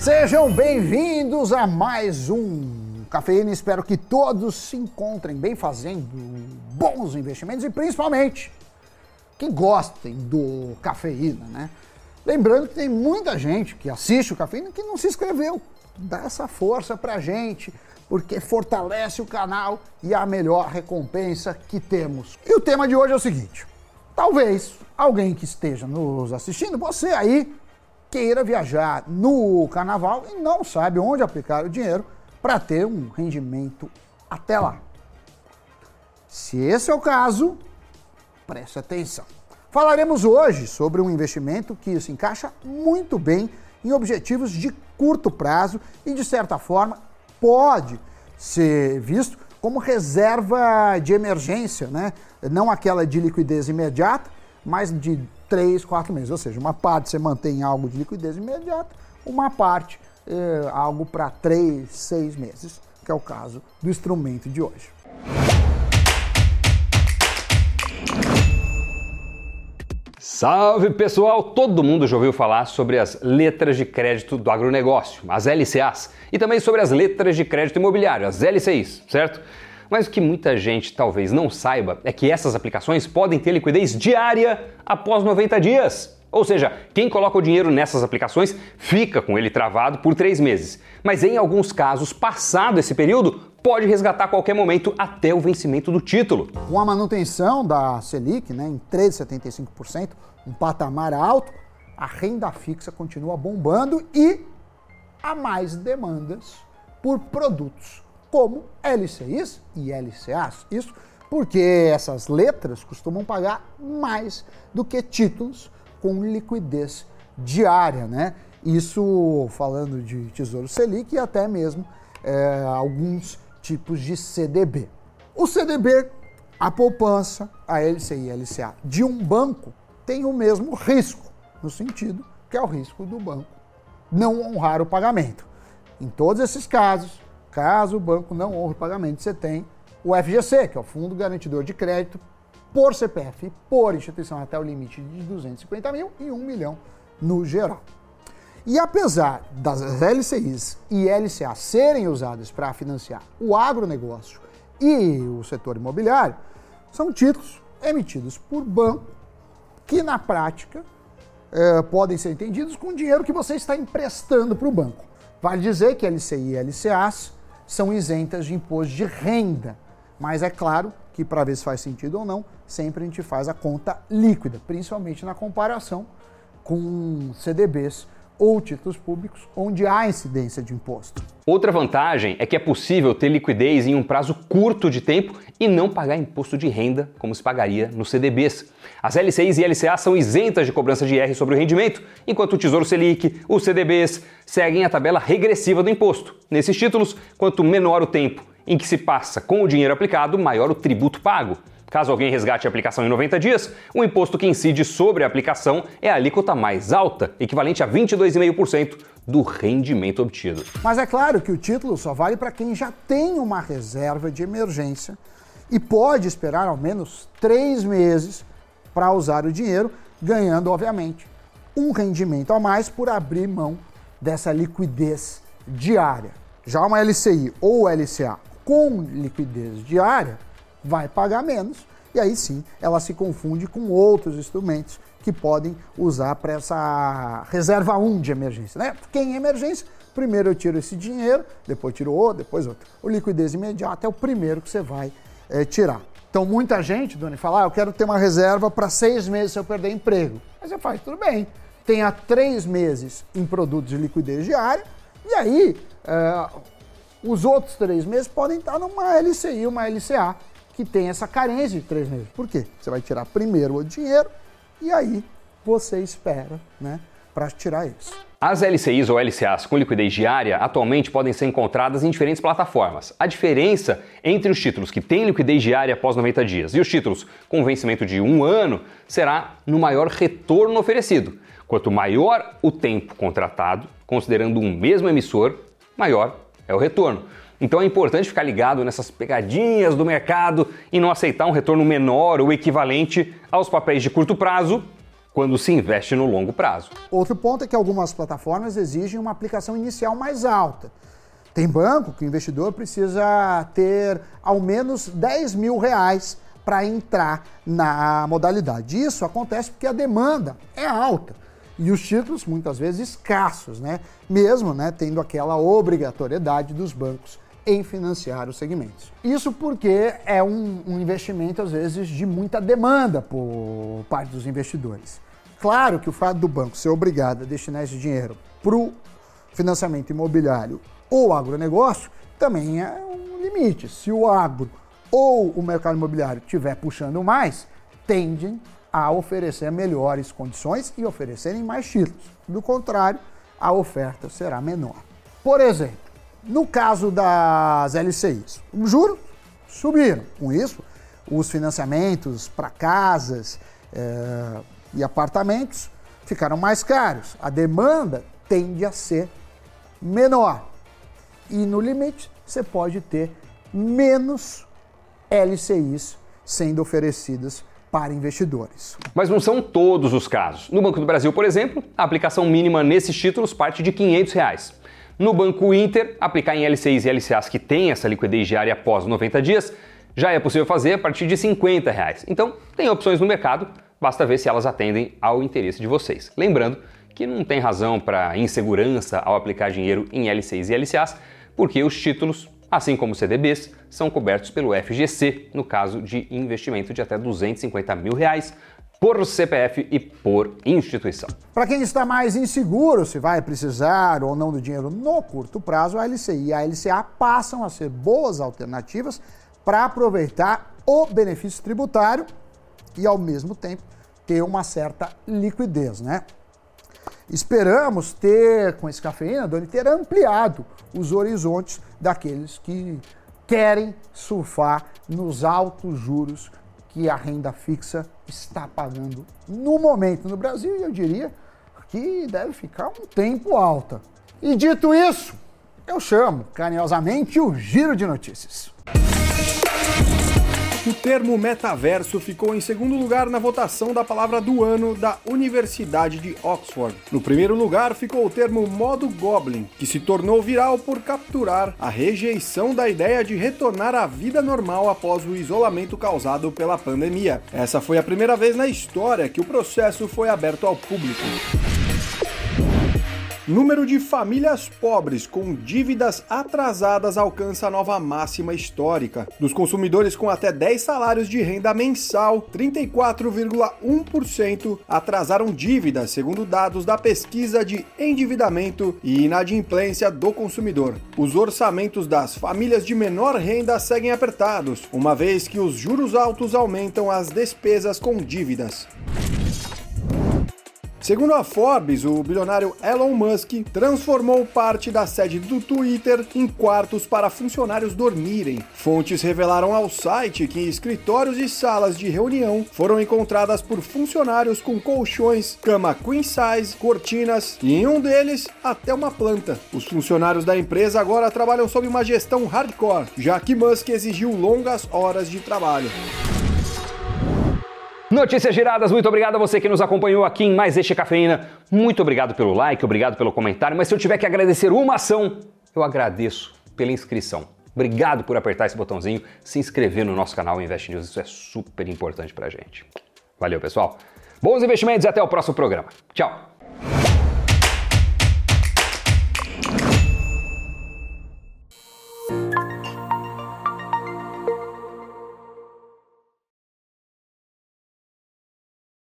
Sejam bem-vindos a mais um Cafeína. Espero que todos se encontrem bem fazendo bons investimentos e principalmente que gostem do Cafeína, né? Lembrando que tem muita gente que assiste o Cafeína que não se inscreveu. Dá essa força pra gente, porque fortalece o canal e é a melhor recompensa que temos. E o tema de hoje é o seguinte: talvez alguém que esteja nos assistindo, você aí, queira viajar no carnaval e não sabe onde aplicar o dinheiro para ter um rendimento até lá. Se esse é o caso, preste atenção. Falaremos hoje sobre um investimento que se encaixa muito bem em objetivos de curto prazo e, de certa forma, pode ser visto como reserva de emergência, né? não aquela de liquidez imediata, mas de 3, 4 meses. Ou seja, uma parte você mantém algo de liquidez imediata, uma parte é, algo para 3, 6 meses, que é o caso do instrumento de hoje. Salve pessoal! Todo mundo já ouviu falar sobre as letras de crédito do agronegócio, as LCAs, e também sobre as letras de crédito imobiliário, as LCIs, certo? Mas o que muita gente talvez não saiba é que essas aplicações podem ter liquidez diária após 90 dias. Ou seja, quem coloca o dinheiro nessas aplicações fica com ele travado por três meses. Mas em alguns casos, passado esse período, pode resgatar a qualquer momento até o vencimento do título. Com a manutenção da Selic né, em 13,75%, um patamar alto, a renda fixa continua bombando e há mais demandas por produtos como LCIs e LCAs. Isso porque essas letras costumam pagar mais do que títulos com liquidez diária, né? Isso falando de Tesouro Selic e até mesmo é, alguns tipos de CDB. O CDB, a poupança, a LCI e a LCA de um banco tem o mesmo risco, no sentido que é o risco do banco não honrar o pagamento. Em todos esses casos, caso o banco não honre o pagamento, você tem o FGC, que é o Fundo Garantidor de Crédito, por CPF por instituição até o limite de 250 mil e 1 milhão no geral. E apesar das LCIs e LCA serem usadas para financiar o agronegócio e o setor imobiliário, são títulos emitidos por banco que, na prática, eh, podem ser entendidos com dinheiro que você está emprestando para o banco. Vale dizer que LCI e LCAs são isentas de imposto de renda, mas é claro que para ver se faz sentido ou não, sempre a gente faz a conta líquida, principalmente na comparação com CDBs ou títulos públicos onde há incidência de imposto. Outra vantagem é que é possível ter liquidez em um prazo curto de tempo e não pagar imposto de renda como se pagaria nos CDBs. As LCIs e LCA são isentas de cobrança de IR sobre o rendimento, enquanto o Tesouro Selic, os CDBs seguem a tabela regressiva do imposto. Nesses títulos, quanto menor o tempo em que se passa com o dinheiro aplicado, maior o tributo pago. Caso alguém resgate a aplicação em 90 dias, o imposto que incide sobre a aplicação é a alíquota mais alta, equivalente a 22,5% do rendimento obtido. Mas é claro que o título só vale para quem já tem uma reserva de emergência e pode esperar ao menos três meses para usar o dinheiro, ganhando, obviamente, um rendimento a mais por abrir mão dessa liquidez diária. Já uma LCI ou LCA com liquidez diária vai pagar menos e aí sim ela se confunde com outros instrumentos que podem usar para essa reserva 1 de emergência. Né? Porque em emergência, primeiro eu tiro esse dinheiro, depois tiro outro, depois outro. O liquidez imediata é o primeiro que você vai é, tirar. Então muita gente, Doni, fala, ah, eu quero ter uma reserva para seis meses se eu perder emprego. Aí você faz, tudo bem. Tenha três meses em produtos de liquidez diária e aí é, os outros três meses podem estar numa LCI, uma LCA, que tem essa carência de três meses. Por quê? Você vai tirar primeiro o dinheiro e aí você espera, né, para tirar isso. As LCIs ou LCAs com liquidez diária atualmente podem ser encontradas em diferentes plataformas. A diferença entre os títulos que têm liquidez diária após 90 dias e os títulos com vencimento de um ano será no maior retorno oferecido. Quanto maior o tempo contratado, considerando um mesmo emissor, maior é o retorno. Então é importante ficar ligado nessas pegadinhas do mercado e não aceitar um retorno menor ou equivalente aos papéis de curto prazo quando se investe no longo prazo. Outro ponto é que algumas plataformas exigem uma aplicação inicial mais alta. Tem banco que o investidor precisa ter ao menos 10 mil reais para entrar na modalidade. Isso acontece porque a demanda é alta e os títulos muitas vezes escassos, né? Mesmo né, tendo aquela obrigatoriedade dos bancos em financiar os segmentos. Isso porque é um, um investimento, às vezes, de muita demanda por parte dos investidores. Claro que o fato do banco ser obrigado a destinar esse dinheiro para o financiamento imobiliário ou agronegócio também é um limite. Se o agro ou o mercado imobiliário estiver puxando mais, tendem a oferecer melhores condições e oferecerem mais títulos. Do contrário, a oferta será menor. Por exemplo, no caso das LCIs, os juros subiram. Com isso, os financiamentos para casas é, e apartamentos ficaram mais caros. A demanda tende a ser menor. E no limite, você pode ter menos LCIs sendo oferecidas para investidores. Mas não são todos os casos. No Banco do Brasil, por exemplo, a aplicação mínima nesses títulos parte de 500 reais. No Banco Inter, aplicar em LCIs e LCAs que têm essa liquidez diária após 90 dias já é possível fazer a partir de 50 reais. Então, tem opções no mercado, basta ver se elas atendem ao interesse de vocês. Lembrando que não tem razão para insegurança ao aplicar dinheiro em LCIs e LCAs, porque os títulos, assim como CDBs, são cobertos pelo FGC, no caso de investimento de até 250 mil reais por CPF e por instituição. Para quem está mais inseguro se vai precisar ou não do dinheiro no curto prazo, a LCI e a LCA passam a ser boas alternativas para aproveitar o benefício tributário e, ao mesmo tempo, ter uma certa liquidez, né? Esperamos ter, com esse cafeína, Doni, ter ampliado os horizontes daqueles que querem surfar nos altos juros que a renda fixa está pagando no momento no Brasil e eu diria que deve ficar um tempo alta. E dito isso, eu chamo carinhosamente o Giro de Notícias. O termo metaverso ficou em segundo lugar na votação da palavra do ano da Universidade de Oxford. No primeiro lugar ficou o termo modo Goblin, que se tornou viral por capturar a rejeição da ideia de retornar à vida normal após o isolamento causado pela pandemia. Essa foi a primeira vez na história que o processo foi aberto ao público. Número de famílias pobres com dívidas atrasadas alcança a nova máxima histórica. Dos consumidores com até 10 salários de renda mensal, 34,1% atrasaram dívidas, segundo dados da pesquisa de endividamento e inadimplência do consumidor. Os orçamentos das famílias de menor renda seguem apertados, uma vez que os juros altos aumentam as despesas com dívidas. Segundo a Forbes, o bilionário Elon Musk transformou parte da sede do Twitter em quartos para funcionários dormirem. Fontes revelaram ao site que escritórios e salas de reunião foram encontradas por funcionários com colchões, cama queen size, cortinas e em um deles até uma planta. Os funcionários da empresa agora trabalham sob uma gestão hardcore, já que Musk exigiu longas horas de trabalho. Notícias giradas, muito obrigado a você que nos acompanhou aqui em mais este Cafeína. Muito obrigado pelo like, obrigado pelo comentário, mas se eu tiver que agradecer uma ação, eu agradeço pela inscrição. Obrigado por apertar esse botãozinho, se inscrever no nosso canal Invest News, isso é super importante pra gente. Valeu, pessoal. Bons investimentos e até o próximo programa. Tchau.